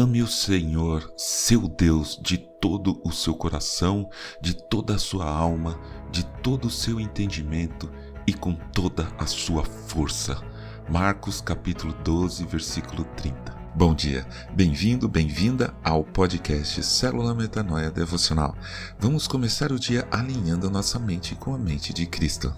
Ame o Senhor, seu Deus, de todo o seu coração, de toda a sua alma, de todo o seu entendimento e com toda a sua força. Marcos capítulo 12, versículo 30. Bom dia, bem-vindo, bem-vinda ao podcast Célula Metanoia Devocional. Vamos começar o dia alinhando a nossa mente com a mente de Cristo.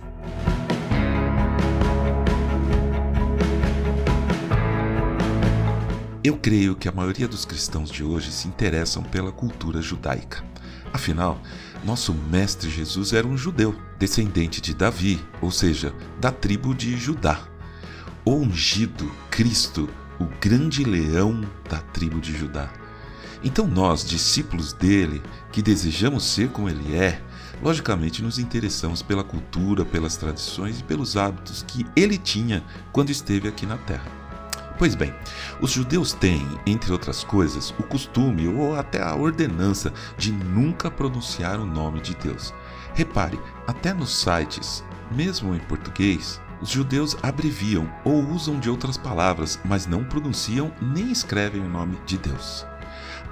Eu creio que a maioria dos cristãos de hoje se interessam pela cultura judaica. Afinal, nosso mestre Jesus era um judeu, descendente de Davi, ou seja, da tribo de Judá. O ungido Cristo, o grande leão da tribo de Judá. Então nós, discípulos dele, que desejamos ser como ele é, logicamente nos interessamos pela cultura, pelas tradições e pelos hábitos que ele tinha quando esteve aqui na terra. Pois bem, os judeus têm, entre outras coisas, o costume ou até a ordenança de nunca pronunciar o nome de Deus. Repare, até nos sites, mesmo em português, os judeus abreviam ou usam de outras palavras, mas não pronunciam nem escrevem o nome de Deus.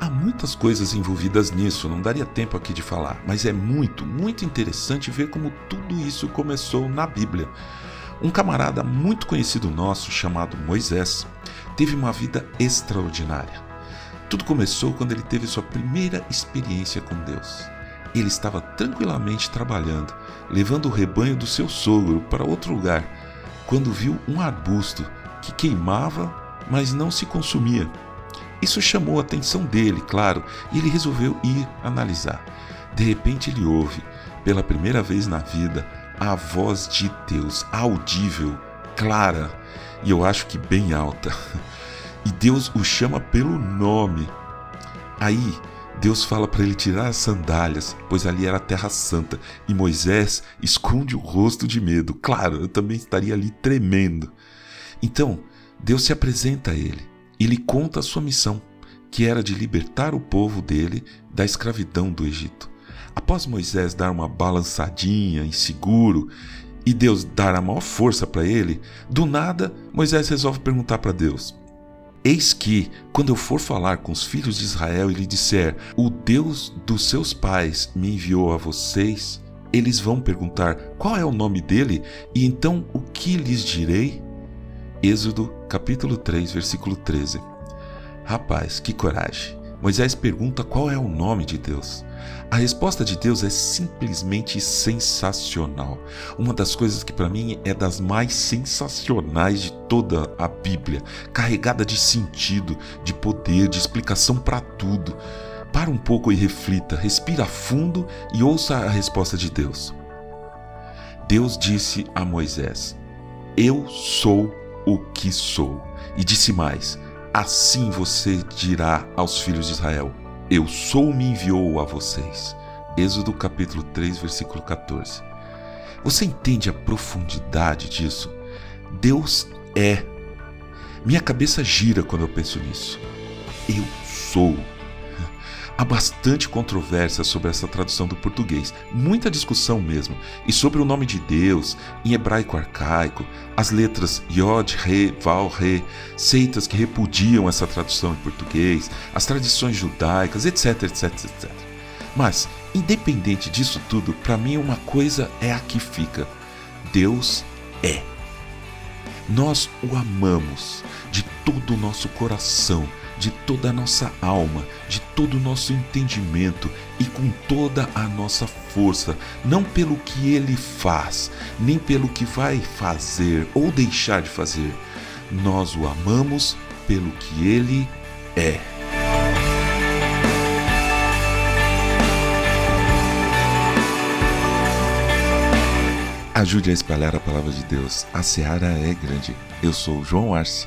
Há muitas coisas envolvidas nisso, não daria tempo aqui de falar, mas é muito, muito interessante ver como tudo isso começou na Bíblia. Um camarada muito conhecido nosso, chamado Moisés, teve uma vida extraordinária. Tudo começou quando ele teve sua primeira experiência com Deus. Ele estava tranquilamente trabalhando, levando o rebanho do seu sogro para outro lugar, quando viu um arbusto que queimava, mas não se consumia. Isso chamou a atenção dele, claro, e ele resolveu ir analisar. De repente ele ouve, pela primeira vez na vida, a voz de Deus, audível, clara e eu acho que bem alta. E Deus o chama pelo nome. Aí Deus fala para ele tirar as sandálias, pois ali era a terra santa, e Moisés esconde o rosto de medo. Claro, eu também estaria ali tremendo. Então, Deus se apresenta a ele e lhe conta a sua missão, que era de libertar o povo dele da escravidão do Egito. Após Moisés dar uma balançadinha, inseguro, e Deus dar a maior força para ele, do nada Moisés resolve perguntar para Deus: Eis que, quando eu for falar com os filhos de Israel e lhe disser: O Deus dos seus pais me enviou a vocês, eles vão perguntar: Qual é o nome dele? E então o que lhes direi? Êxodo capítulo 3, versículo 13. Rapaz, que coragem! Moisés pergunta qual é o nome de Deus. A resposta de Deus é simplesmente sensacional. Uma das coisas que para mim é das mais sensacionais de toda a Bíblia, carregada de sentido, de poder, de explicação para tudo. Para um pouco e reflita, respira fundo e ouça a resposta de Deus. Deus disse a Moisés: Eu sou o que sou. E disse mais: Assim você dirá aos filhos de Israel: Eu sou me enviou a vocês. Êxodo capítulo 3, versículo 14. Você entende a profundidade disso? Deus é. Minha cabeça gira quando eu penso nisso. Eu sou. Há bastante controvérsia sobre essa tradução do português, muita discussão mesmo, e sobre o nome de Deus, em hebraico arcaico, as letras Yod, Re, Val, Re, seitas que repudiam essa tradução em português, as tradições judaicas, etc, etc, etc. Mas, independente disso tudo, para mim uma coisa é a que fica: Deus é. Nós o amamos de todo o nosso coração de toda a nossa alma, de todo o nosso entendimento e com toda a nossa força, não pelo que ele faz, nem pelo que vai fazer ou deixar de fazer. Nós o amamos pelo que ele é. Ajude a espalhar a palavra de Deus. A seara é grande. Eu sou João Arce